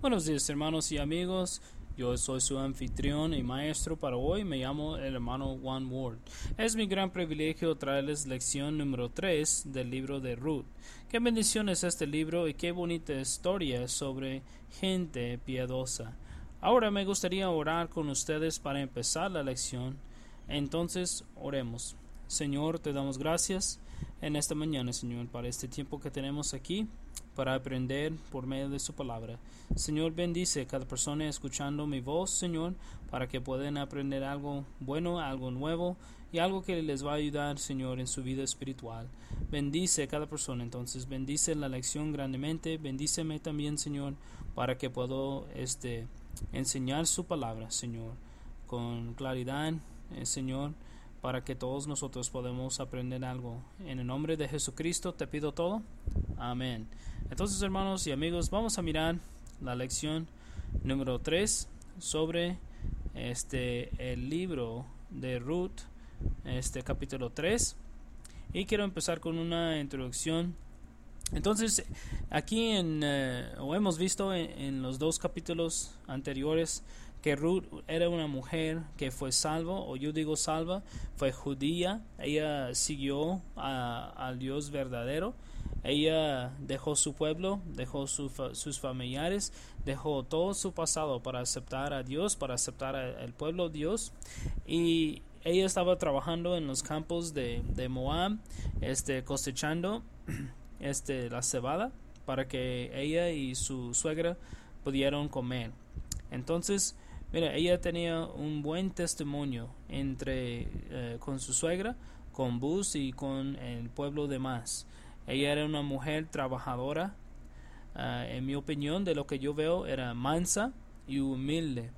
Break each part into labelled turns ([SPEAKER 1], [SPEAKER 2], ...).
[SPEAKER 1] Buenos días hermanos y amigos. Yo soy su anfitrión y maestro para hoy. Me llamo el hermano Juan Ward. Es mi gran privilegio traerles lección número 3 del libro de Ruth. Qué bendición es este libro y qué bonita historia sobre gente piadosa. Ahora me gustaría orar con ustedes para empezar la lección. Entonces oremos. Señor, te damos gracias en esta mañana, Señor, para este tiempo que tenemos aquí para aprender por medio de su palabra. Señor, bendice cada persona escuchando mi voz, Señor, para que puedan aprender algo bueno, algo nuevo y algo que les va a ayudar, Señor, en su vida espiritual. Bendice cada persona, entonces, bendice la lección grandemente, bendíceme también, Señor, para que puedo este, enseñar su palabra, Señor, con claridad, eh, Señor para que todos nosotros podamos aprender algo. En el nombre de Jesucristo te pido todo. Amén. Entonces, hermanos y amigos, vamos a mirar la lección número 3 sobre este el libro de Ruth, este capítulo 3. Y quiero empezar con una introducción. Entonces, aquí en, eh, o hemos visto en los dos capítulos anteriores que Ruth era una mujer que fue salvo, o yo digo salva, fue judía, ella siguió al Dios verdadero, ella dejó su pueblo, dejó sus familiares, dejó todo su pasado para aceptar a Dios, para aceptar al pueblo Dios, y ella estaba trabajando en los campos de, de Moab, este, cosechando este, la cebada para que ella y su suegra pudieran comer. Entonces, Mira, ella tenía un buen testimonio entre eh, con su suegra, con Bus y con el pueblo de más. Ella era una mujer trabajadora. Ah, en mi opinión, de lo que yo veo, era mansa y humilde.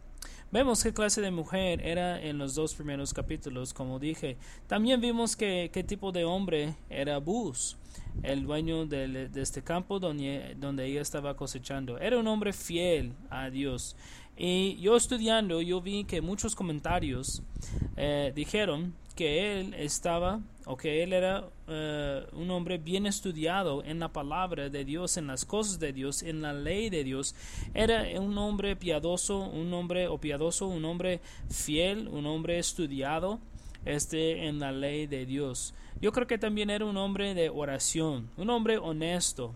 [SPEAKER 1] Vemos qué clase de mujer era en los dos primeros capítulos, como dije. También vimos que, qué tipo de hombre era Bus, el dueño de, este campo donde, donde ella estaba cosechando. Era un hombre fiel a Dios. Y yo estudiando, yo vi que muchos comentarios eh, dijeron que él estaba o que él era eh, un hombre bien estudiado en la palabra de Dios, en las cosas de Dios, en la ley de Dios. Era un hombre piadoso, un hombre o piadoso, un hombre fiel, un hombre estudiado este en la ley de Dios. Yo creo que también era un hombre de oración, un hombre honesto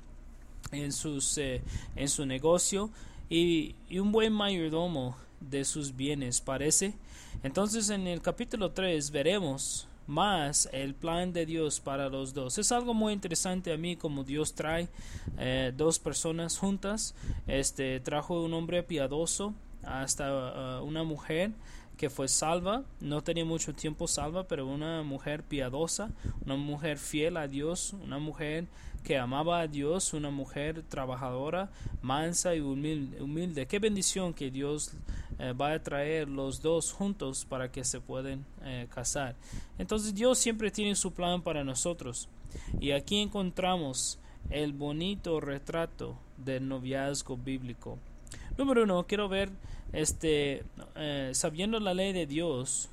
[SPEAKER 1] en sus eh, en su negocio y, un buen mayordomo de sus bienes, parece. Entonces en el capítulo 3 veremos más el plan de Dios para los dos. Es algo muy interesante a mí como Dios trae eh, dos personas juntas. Este trajo un hombre piadoso hasta uh, una mujer que fue salva, no tenía mucho tiempo salva, pero una mujer piadosa, una mujer fiel a Dios, una mujer que amaba a Dios, una mujer trabajadora, mansa y humilde. Qué bendición que Dios eh, va a traer los dos juntos para que se puedan eh, casar. Entonces Dios siempre tiene su plan para nosotros. Y aquí encontramos el bonito retrato del noviazgo bíblico. Número uno, quiero ver, este, eh, sabiendo la ley de Dios,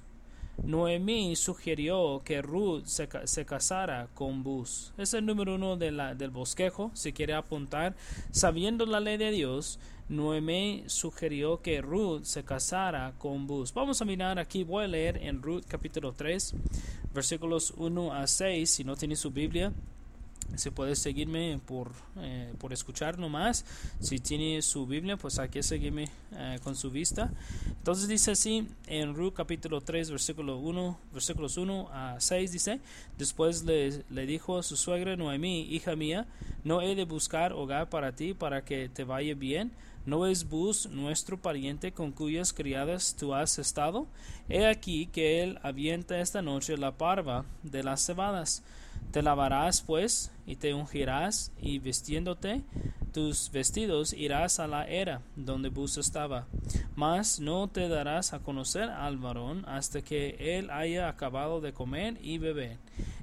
[SPEAKER 1] Noemí sugirió que Ruth se, se, casara con Bus. Es el número uno de la, del bosquejo, si quiere apuntar. Sabiendo la ley de Dios, Noemí sugirió que Ruth se casara con Bus. Vamos a mirar aquí, voy a leer en Ruth capítulo 3, versículos 1 a 6, si no tiene su Biblia. Se puede seguirme por, eh, por escuchar nomás. Si tiene su Biblia, pues hay que seguirme eh, con su vista. Entonces dice así en Ruth capítulo 3, versículo 1, versículos 1 a 6 dice, después le, le dijo a su suegra Noemí, hija mía, no he de buscar hogar para ti para que te vaya bien. ¿No es Bus nuestro pariente con cuyas criadas tú has estado? He aquí que él avienta esta noche la parva de las cebadas. Te lavarás pues y te ungirás y vistiéndote tus vestidos irás a la era donde Bus estaba. Mas no te darás a conocer al varón hasta que él haya acabado de comer y beber.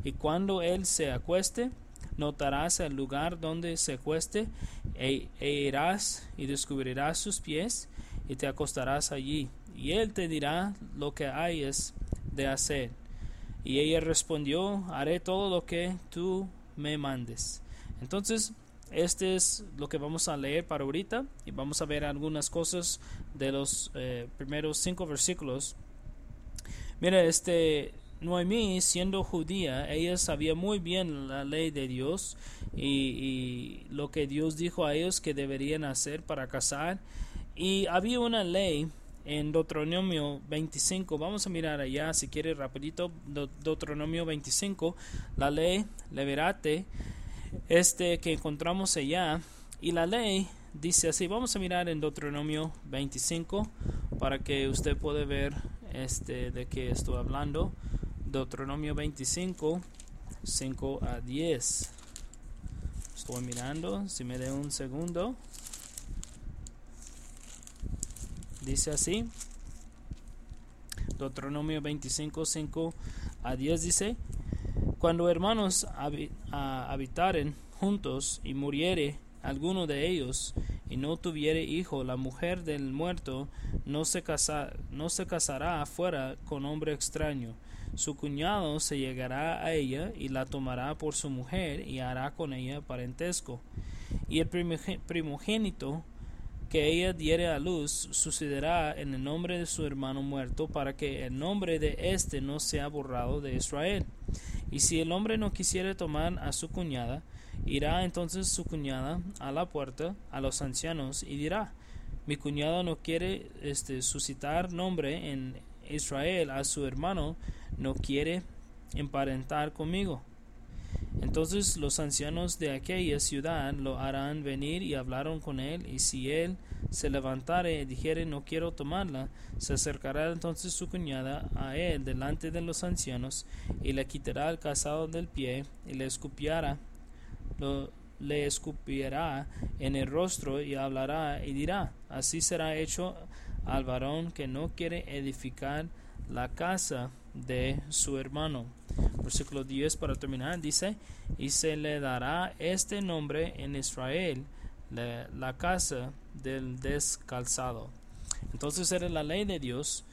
[SPEAKER 1] Y cuando él se acueste, notarás el lugar donde se acueste e, e irás y descubrirás sus pies y te acostarás allí. Y él te dirá lo que hayas de hacer y ella respondió, haré todo lo que tú me mandes. Entonces, este es lo que vamos a leer para ahorita y vamos a ver algunas cosas de los eh, primeros cinco versículos. Mira, este Noemí, siendo judía, ella sabía muy bien la ley de Dios y, lo que Dios dijo a ellos que deberían hacer para casar. Y había una ley en Deuteronomio 25, vamos a mirar allá si quiere rapidito, Deuteronomio 25, la ley Leverate, este que encontramos allá, y la ley dice así, vamos a mirar en Deuteronomio 25 para que usted pueda ver este de qué estoy hablando. Deuteronomio 25, 5 a 10. Estoy mirando, si me dé un segundo. Dice así. Deuteronomio 25, 5 a 10 dice, Cuando hermanos habitaren juntos y muriere alguno de ellos y no tuviere hijo, la mujer del muerto no se, casa, no se casará afuera con hombre extraño. Su cuñado se llegará a ella y la tomará por su mujer y hará con ella parentesco. Y el primogénito que ella diere a luz sucederá en el nombre de su hermano muerto para que el nombre de éste no sea borrado de Israel. Y si el hombre no quisiere tomar a su cuñada, irá entonces su cuñada a la puerta a los ancianos y dirá, mi cuñado no quiere este, suscitar nombre en Israel a su hermano, no quiere emparentar conmigo. Entonces los ancianos de aquella ciudad lo harán venir y hablaron con él, y si él se levantare y dijere no quiero tomarla, se acercará entonces su cuñada a él delante de los ancianos, y le quitará el casado del pie, y le escupiará, lo, le escupirá en el rostro, y hablará, y dirá, así será hecho al varón que no quiere edificar la casa de su hermano. Versículo 10 para terminar dice, y se le dará este nombre en Israel, la, casa del descalzado. Entonces era la ley de Dios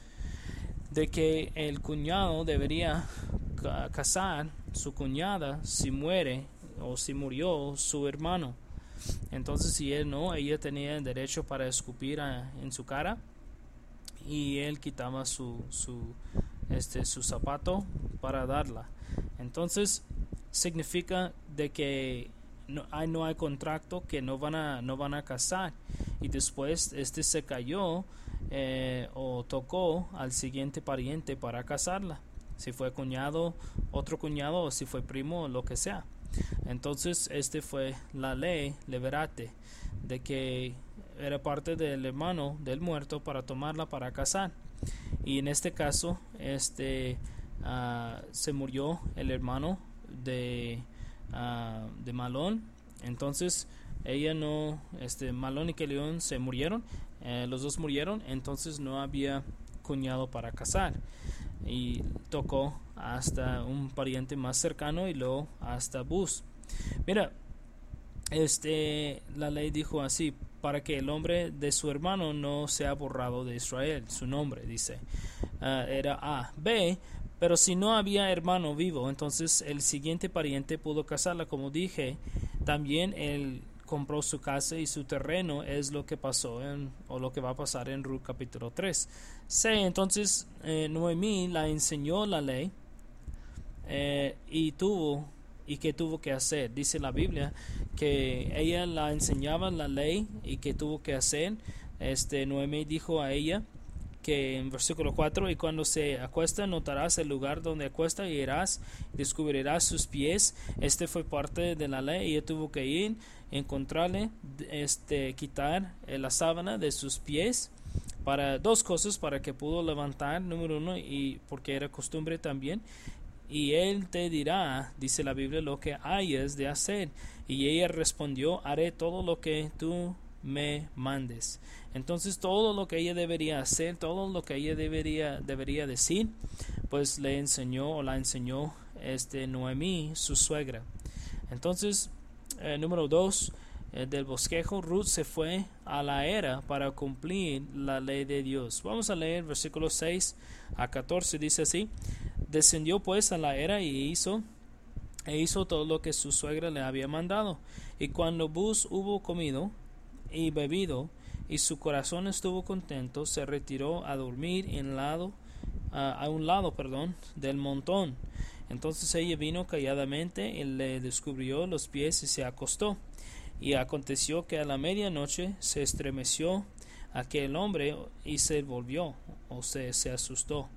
[SPEAKER 1] de que el cuñado debería casar su cuñada si muere o si murió su hermano. Entonces si él no, ella tenía el derecho para escupir en su cara y él quitaba su, su este, su zapato para darla. Entonces significa de que no hay, no hay contrato que no van a no van a casar. Y después este se cayó eh, o tocó al siguiente pariente para casarla. Si fue cuñado otro cuñado o si fue primo lo que sea. Entonces este fue la ley leverate de que era parte del hermano del muerto para tomarla para casar y en este caso este uh, se murió el hermano de, uh, de Malón. Entonces ella no este Malón y Keleón se murieron eh, los dos murieron entonces no había cuñado para casar y tocó hasta un pariente más cercano y luego hasta Bus. Mira este la ley dijo así para que el nombre de su hermano no sea borrado de Israel. Su nombre, dice, ah, era A. B. Pero si no había hermano vivo, entonces el siguiente pariente pudo casarla. Como dije, también él compró su casa y su terreno es lo que pasó en, o lo que va a pasar en Ruth capítulo 3. C. Entonces eh, Noemí la enseñó la ley eh, y tuvo y qué tuvo que hacer. Dice la Biblia que ella la enseñaba la ley y que tuvo que hacer. Este Noemi dijo a ella que en versículo 4 y cuando se acuesta notarás el lugar donde acuesta y irás descubrirás sus pies este fue parte de la ley ella tuvo que ir encontrarle este quitar la sábana de sus pies para dos cosas para que pudo levantar número uno y porque era costumbre también y él te dirá, dice la Biblia, lo que hayas de hacer. Y ella respondió, haré todo lo que tú me mandes. Entonces todo lo que ella debería hacer, todo lo que ella debería, debería decir, pues le enseñó o la enseñó este Noemí, su suegra. Entonces, eh, número dos, eh, del bosquejo, Ruth se fue a la era para cumplir la ley de Dios. Vamos a leer versículos 6 a 14, dice así. Descendió pues a la era y hizo e hizo todo lo que su suegra le había mandado. Y cuando Bus hubo comido y bebido, y su corazón estuvo contento, se retiró a dormir en lado, a un lado perdón, del montón. Entonces ella vino calladamente y le descubrió los pies y se acostó. Y aconteció que a la medianoche se estremeció aquel hombre y se volvió o se, se asustó.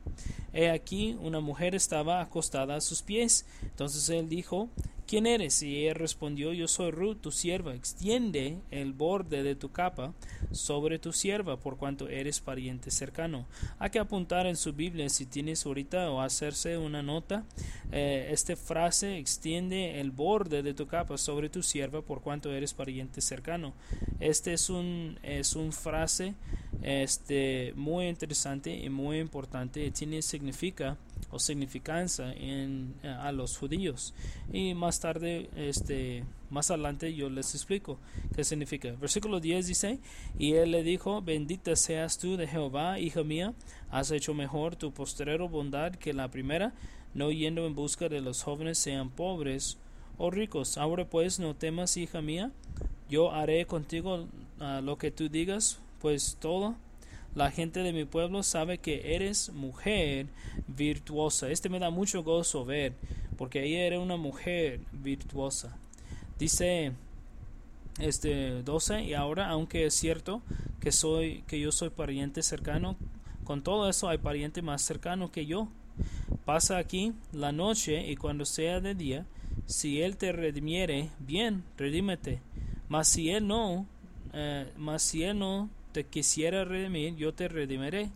[SPEAKER 1] He aquí una mujer estaba acostada a sus pies. Entonces él dijo, ¿Quién eres? Y ella respondió, Yo soy Ruth, tu sierva. Extiende el borde de tu capa sobre tu sierva, por cuanto eres pariente cercano. Hay que apuntar en su Biblia, si tienes ahorita, o hacerse una nota. Eh, esta frase, extiende el borde de tu capa sobre tu sierva, por cuanto eres pariente cercano. Este es un, es un frase este, muy interesante y muy importante. Tiene significa o significancia en, eh, a los judíos. Y más tarde, este, más adelante yo les explico qué significa. Versículo 10 dice, y él le dijo, bendita seas tú de Jehová, hija mía, has hecho mejor tu postrero bondad que la primera, no yendo en busca de los jóvenes sean pobres o ricos. Ahora pues no temas, hija mía, yo haré contigo ah, lo que tú digas, pues todo la gente de mi pueblo sabe que eres mujer virtuosa. Este me da mucho gozo ver, porque ella era una mujer virtuosa. Dice este 12 y ahora aunque es cierto que soy que yo soy pariente cercano, con todo eso hay pariente más cercano que yo. Pasa aquí la noche y cuando sea de día, si él te redimiere, bien, redímete. Mas si él no, eh, mas si él no quisiera redimir, yo te redimiré,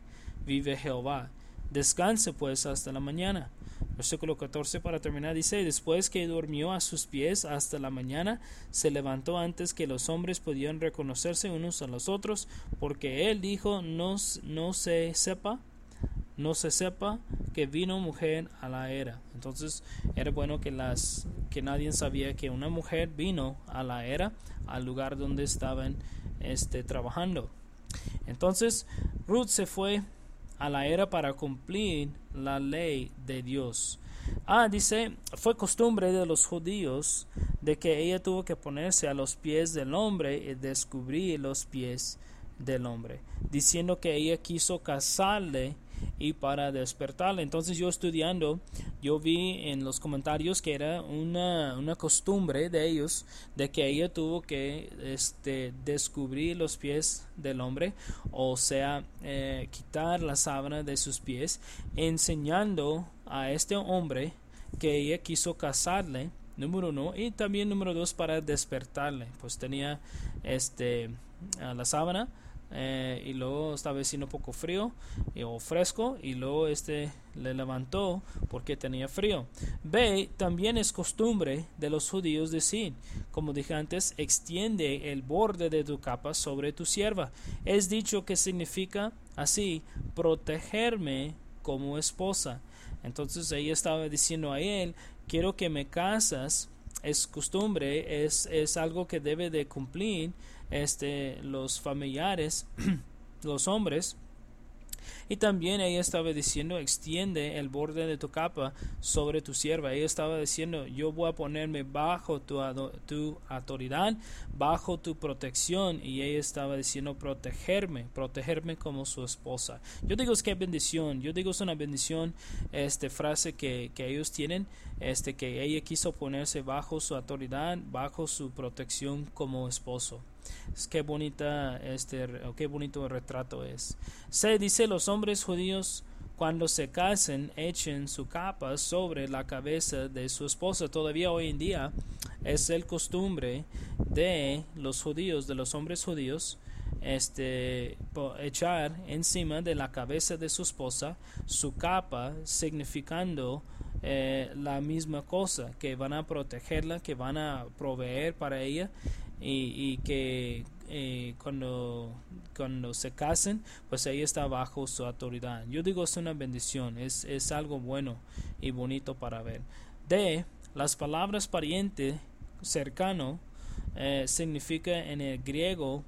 [SPEAKER 1] vive Jehová. Descanse pues hasta la mañana. Versículo 14 para terminar dice, después que durmió a sus pies hasta la mañana, se levantó antes que los hombres pudieran reconocerse unos a los otros, porque él dijo, no, no se sepa, no se sepa que vino mujer a la era. Entonces era bueno que las que nadie sabía que una mujer vino a la era, al lugar donde estaban este, trabajando. Entonces Ruth se fue a la era para cumplir la ley de Dios. Ah, dice, fue costumbre de los judíos de que ella tuvo que ponerse a los pies del hombre y descubrir los pies del hombre, diciendo que ella quiso casarle y para despertarle. Entonces yo estudiando, yo vi en los comentarios que era una, una costumbre de ellos de que ella tuvo que este, descubrir los pies del hombre, o sea, eh, quitar la sábana de sus pies, enseñando a este hombre que ella quiso casarle número uno y también número dos para despertarle pues tenía este la sábana eh, y luego estaba haciendo poco frío o fresco y luego este le levantó porque tenía frío. B también es costumbre de los judíos decir, como dije antes, extiende el borde de tu capa sobre tu sierva. Es dicho que significa así, protegerme como esposa. Entonces ella estaba diciendo a él, quiero que me casas, es costumbre, es, es algo que debe de cumplir este, los familiares, los hombres, y también ella estaba diciendo, extiende el borde de tu capa sobre tu sierva. Ella estaba diciendo, yo voy a ponerme bajo tu, tu autoridad, bajo tu protección. Y ella estaba diciendo, protegerme, protegerme como su esposa. Yo digo, es que bendición. Yo digo, es una bendición, esta frase que, que ellos tienen, este, que ella quiso ponerse bajo su autoridad, bajo su protección como esposo. Es qué bonita este qué bonito retrato es. Se dice los hombres judíos cuando se casen echen su capa sobre la cabeza de su esposa. Todavía hoy en día es el costumbre de los judíos, de los hombres judíos, este echar encima de la cabeza de su esposa su capa significando eh, la misma cosa que van a protegerla que van a proveer para ella y, que eh, cuando, cuando se casen, pues ella está bajo su autoridad. Yo digo es una bendición, es, es algo bueno y bonito para ver. De las palabras pariente, cercano, eh, significa en el griego,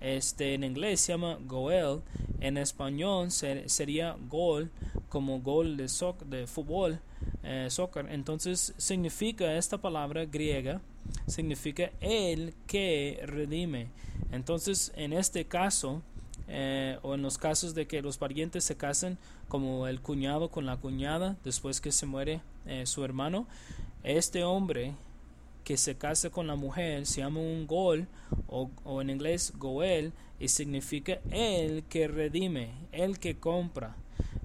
[SPEAKER 1] este, en inglés se llama goel, en español sería gol, como gol de, de fútbol, eh, soccer. Entonces significa esta palabra griega, significa el que redime. Entonces en este caso, eh, o en los casos de que los parientes se casen como el cuñado con la cuñada después que se muere eh, su hermano, este hombre que se casa con la mujer se llama un gol o, o en inglés goel y significa el que redime, el que compra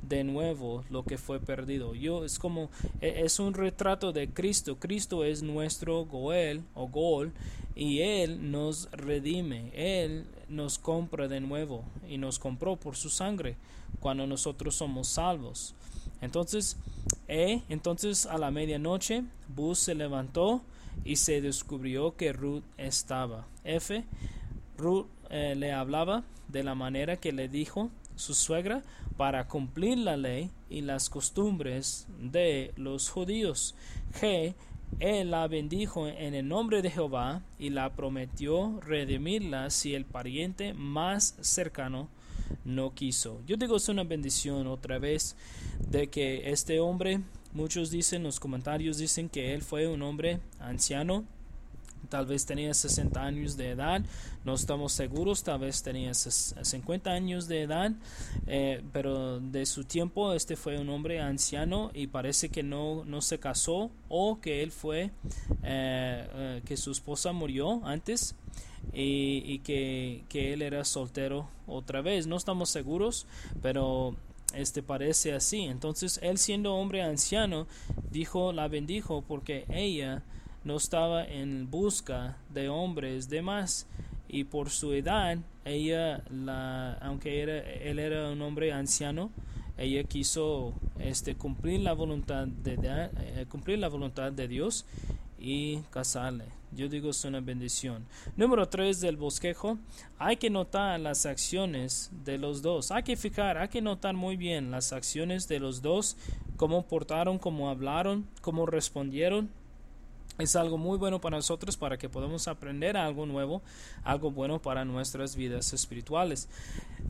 [SPEAKER 1] de nuevo lo que fue perdido. Yo es como e, es un retrato de Cristo. Cristo es nuestro Goel o Gol y él nos redime. Él nos compra de nuevo y nos compró por su sangre cuando nosotros somos salvos. Entonces, e, entonces a la medianoche Bus se levantó y se descubrió que Ruth estaba. F. Ruth eh, le hablaba de la manera que le dijo su suegra para cumplir la ley y las costumbres de los judíos. G. Él la bendijo en el nombre de Jehová y la prometió redimirla si el pariente más cercano no quiso. Yo digo es una bendición otra vez de que este hombre, muchos dicen, los comentarios dicen que él fue un hombre anciano tal vez tenía 60 años de edad, no estamos seguros, tal vez tenía 50 años de edad, eh, pero de su tiempo este fue un hombre anciano y parece que no, no se casó o que él fue, eh, eh, que su esposa murió antes. Y, y que, que él era soltero otra vez. No estamos seguros, pero este parece así. Entonces él siendo hombre anciano dijo la bendijo porque ella no estaba en busca de hombres de más y por su edad ella la aunque era él era un hombre anciano ella quiso este cumplir la voluntad de, eh, cumplir la voluntad de Dios y casarle. Yo digo es una bendición. Número 3 del bosquejo hay que notar las acciones de los dos. Hay que fijar hay que notar muy bien las acciones de los dos cómo portaron cómo hablaron cómo respondieron es algo muy bueno para nosotros para que podamos aprender algo nuevo, algo bueno para nuestras vidas espirituales.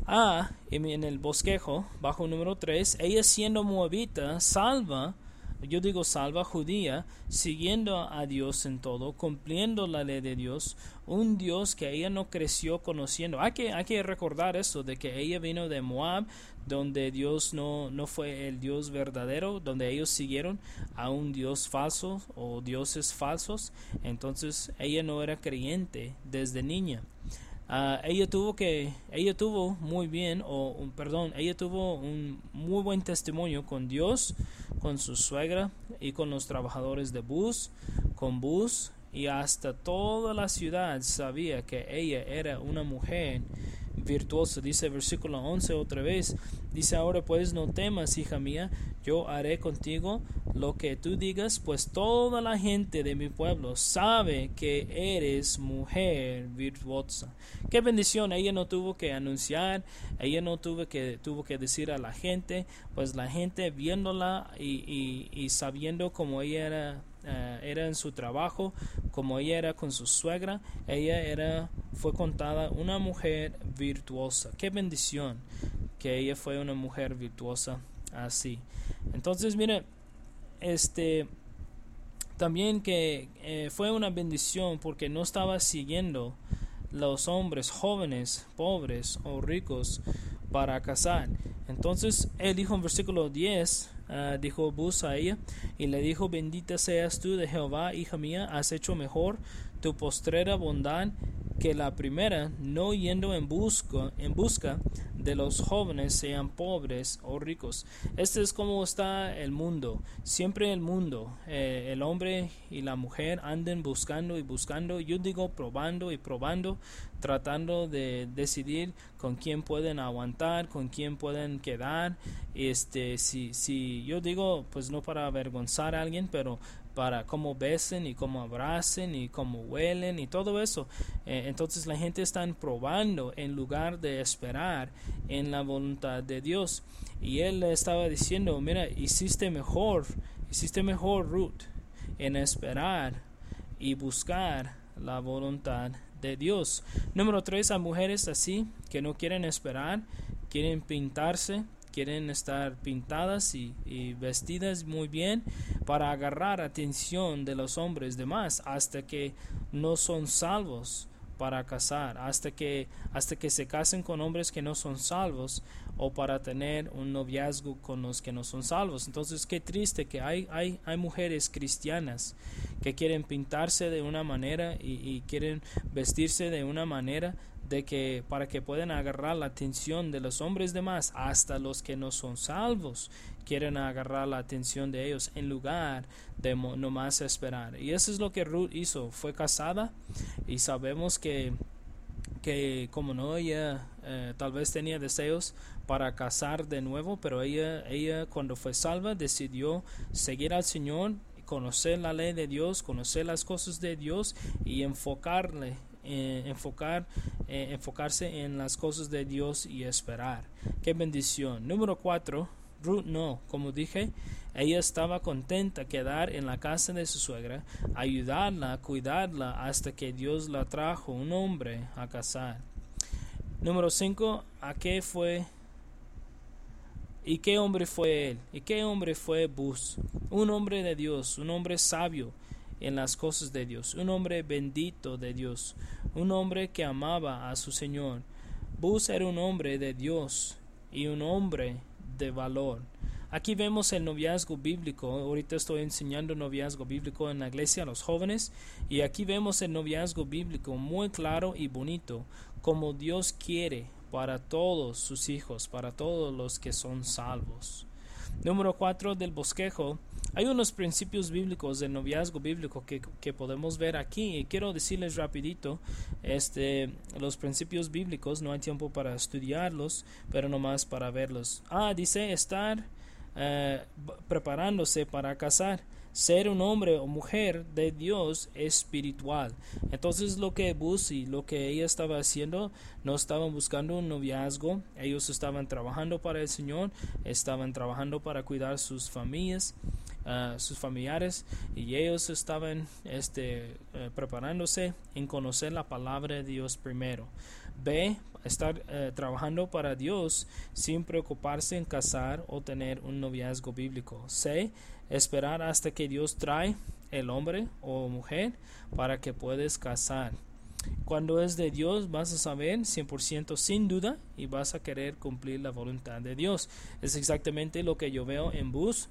[SPEAKER 1] Ah, en el bosquejo, bajo número 3, ella siendo moabita, salva yo digo salva judía, siguiendo a Dios en todo, cumpliendo la ley de Dios, un Dios que ella no creció conociendo. Hay que, hay que recordar esto, de que ella vino de Moab, donde Dios no, no fue el Dios verdadero, donde ellos siguieron a un Dios falso o dioses falsos. Entonces ella no era creyente desde niña. Ah, ella tuvo que ella tuvo muy bien o perdón ella tuvo un muy buen testimonio con Dios con su suegra y con los trabajadores de bus con bus y hasta toda la ciudad sabía que ella era una mujer virtuoso. Dice versículo 11 otra vez. Dice ahora pues no temas, hija mía, yo haré contigo lo que tú digas, pues toda la gente de mi pueblo sabe que eres mujer virtuosa. Qué bendición, ella no tuvo que anunciar, ella no tuvo que, tuvo que decir a la gente, pues la gente viéndola y, y, y sabiendo cómo ella era eh, era en su trabajo, como ella era con su suegra, ella era, fue contada una mujer virtuosa. Qué bendición que ella fue una mujer virtuosa así. Entonces, mire, este, también que eh, fue una bendición porque no estaba siguiendo los hombres jóvenes, pobres o ricos para casar. Entonces él dijo en versículo 10, Ah, dijo Bus a ella, y le dijo, bendita seas tú de Jehová, hija mía, has hecho mejor tu postrera bondad que la primera, no yendo en busca, en busca de los jóvenes, sean pobres o ricos. Este es como está el mundo. Siempre el mundo, eh, el hombre y la mujer anden buscando y buscando, yo digo probando y probando, tratando de decidir con quién pueden aguantar, con quién pueden quedar. Este, si, si yo digo, pues no para avergonzar a alguien, pero para cómo besen y cómo abracen y cómo huelen y todo eso. Eh, entonces la gente está probando en lugar de esperar en la voluntad de Dios. Y él le estaba diciendo, mira, hiciste mejor, hiciste mejor Ruth en esperar y buscar la voluntad de Dios. Número tres, a mujeres así que no quieren esperar, quieren pintarse, quieren estar pintadas y, vestidas muy bien para agarrar atención de los hombres demás hasta que no son salvos para casar, hasta que, hasta que se casen con hombres que no son salvos o para tener un noviazgo con los que no son salvos. Entonces, qué triste que hay, hay, hay mujeres cristianas que quieren pintarse de una manera y quieren vestirse de una manera de que para que puedan agarrar la atención de los hombres demás hasta los que no son salvos quieren agarrar la atención de ellos en lugar de nomás esperar. Y eso es lo que Ruth hizo fue casada y sabemos que que como no ella eh, tal vez tenía deseos para casar de nuevo pero ella ella cuando fue salva decidió seguir al Señor conocer la ley de Dios conocer las cosas de Dios y enfocarle eh, enfocar, eh, enfocarse en las cosas de Dios y esperar. Qué bendición. Número cuatro, Ruth no, como dije, ella estaba contenta quedar en la casa de su suegra, ayudarla, cuidarla hasta que Dios la trajo un hombre a casar. Número 5. ¿A qué fue? ¿Y qué hombre fue él? ¿Y qué hombre fue Bus? Un hombre de Dios, un hombre sabio, en las cosas de Dios, un hombre bendito de Dios, un hombre que amaba a su Señor. Bus era un hombre de Dios y un hombre de valor. Aquí vemos el noviazgo bíblico. Ahorita estoy enseñando noviazgo bíblico en la iglesia a los jóvenes. Y aquí vemos el noviazgo bíblico muy claro y bonito, como Dios quiere para todos sus hijos, para todos los que son salvos. Número 4 del bosquejo hay unos principios bíblicos del noviazgo bíblico que, podemos ver aquí y quiero decirles rapidito este los principios bíblicos no hay tiempo para estudiarlos pero nomás para verlos ah dice estar eh, preparándose para casar ser un hombre o mujer de Dios espiritual. Entonces lo que y lo que ella estaba haciendo, no estaban buscando un noviazgo, ellos estaban trabajando para el Señor, estaban trabajando para cuidar sus familias, sus familiares, y ellos estaban este, uh, preparándose en conocer la palabra de Dios primero. B. Estar uh, trabajando para Dios sin preocuparse en casar o tener un noviazgo bíblico. C esperar hasta que Dios trae el hombre o mujer para que puedas casar. Cuando es de Dios vas a saber 100% sin duda y vas a querer cumplir la voluntad de Dios. Es exactamente lo que yo veo en Bus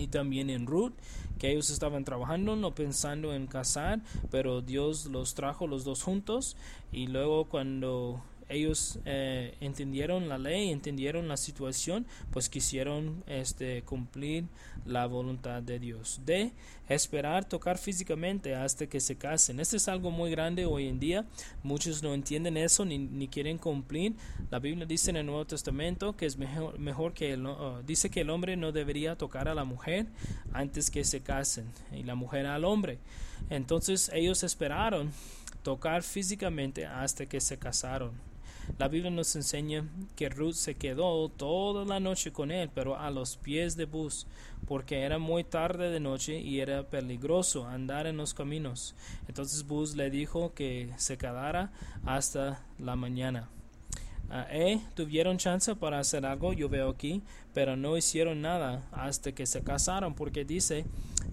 [SPEAKER 1] y también en Ruth, que ellos estaban trabajando, no pensando en casar, pero Dios los trajo los dos juntos y luego cuando ellos eh, entendieron la ley, entendieron la situación, pues quisieron este, cumplir la voluntad de Dios. De esperar tocar físicamente hasta que se casen. Este es algo muy grande hoy en día. Muchos no entienden eso ni, ni quieren cumplir. La Biblia dice en el Nuevo Testamento que es mejor, mejor que el, uh, dice que el hombre no debería tocar a la mujer antes que se casen y la mujer al hombre. Entonces ellos esperaron tocar físicamente hasta que se casaron. La Biblia nos enseña que Ruth se quedó toda la noche con él, pero a los pies de Bus, porque era muy tarde de noche y era peligroso andar en los caminos. Entonces Bus le dijo que se quedara hasta la mañana. Uh, eh, tuvieron chance para hacer algo, yo veo aquí, pero no hicieron nada hasta que se casaron, porque dice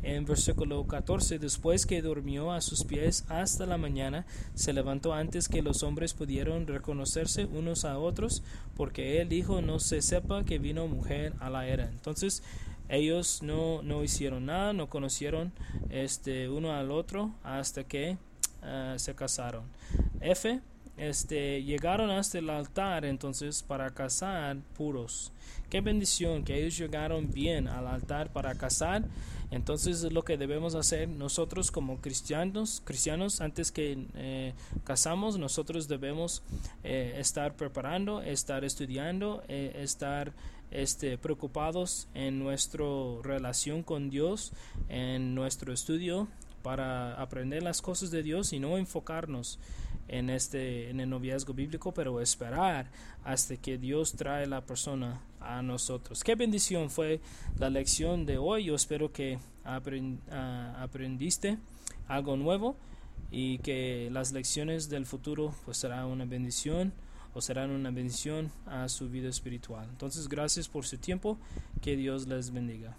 [SPEAKER 1] en versículo 14, después que durmió a sus pies hasta la mañana, se levantó antes que los hombres pudieron reconocerse unos a otros, porque él dijo, no se sepa que vino mujer a la era. Entonces, ellos no, no hicieron nada, no conocieron este uno al otro hasta que uh, se casaron. F este, llegaron hasta el altar entonces para casar puros. Qué bendición que ellos llegaron bien al altar para casar. Entonces es lo que debemos hacer nosotros como cristianos, cristianos antes que eh, casamos, nosotros debemos eh, estar preparando, estar estudiando, eh, estar este, preocupados en nuestra relación con Dios, en nuestro estudio para aprender las cosas de Dios y no enfocarnos en este en el noviazgo bíblico, pero esperar hasta que Dios trae la persona a nosotros. Qué bendición fue la lección de hoy. Yo espero que ah, aprendiste algo nuevo y que las lecciones del futuro pues será una bendición o serán una bendición a su vida espiritual. Entonces, gracias por su tiempo. Que Dios les bendiga.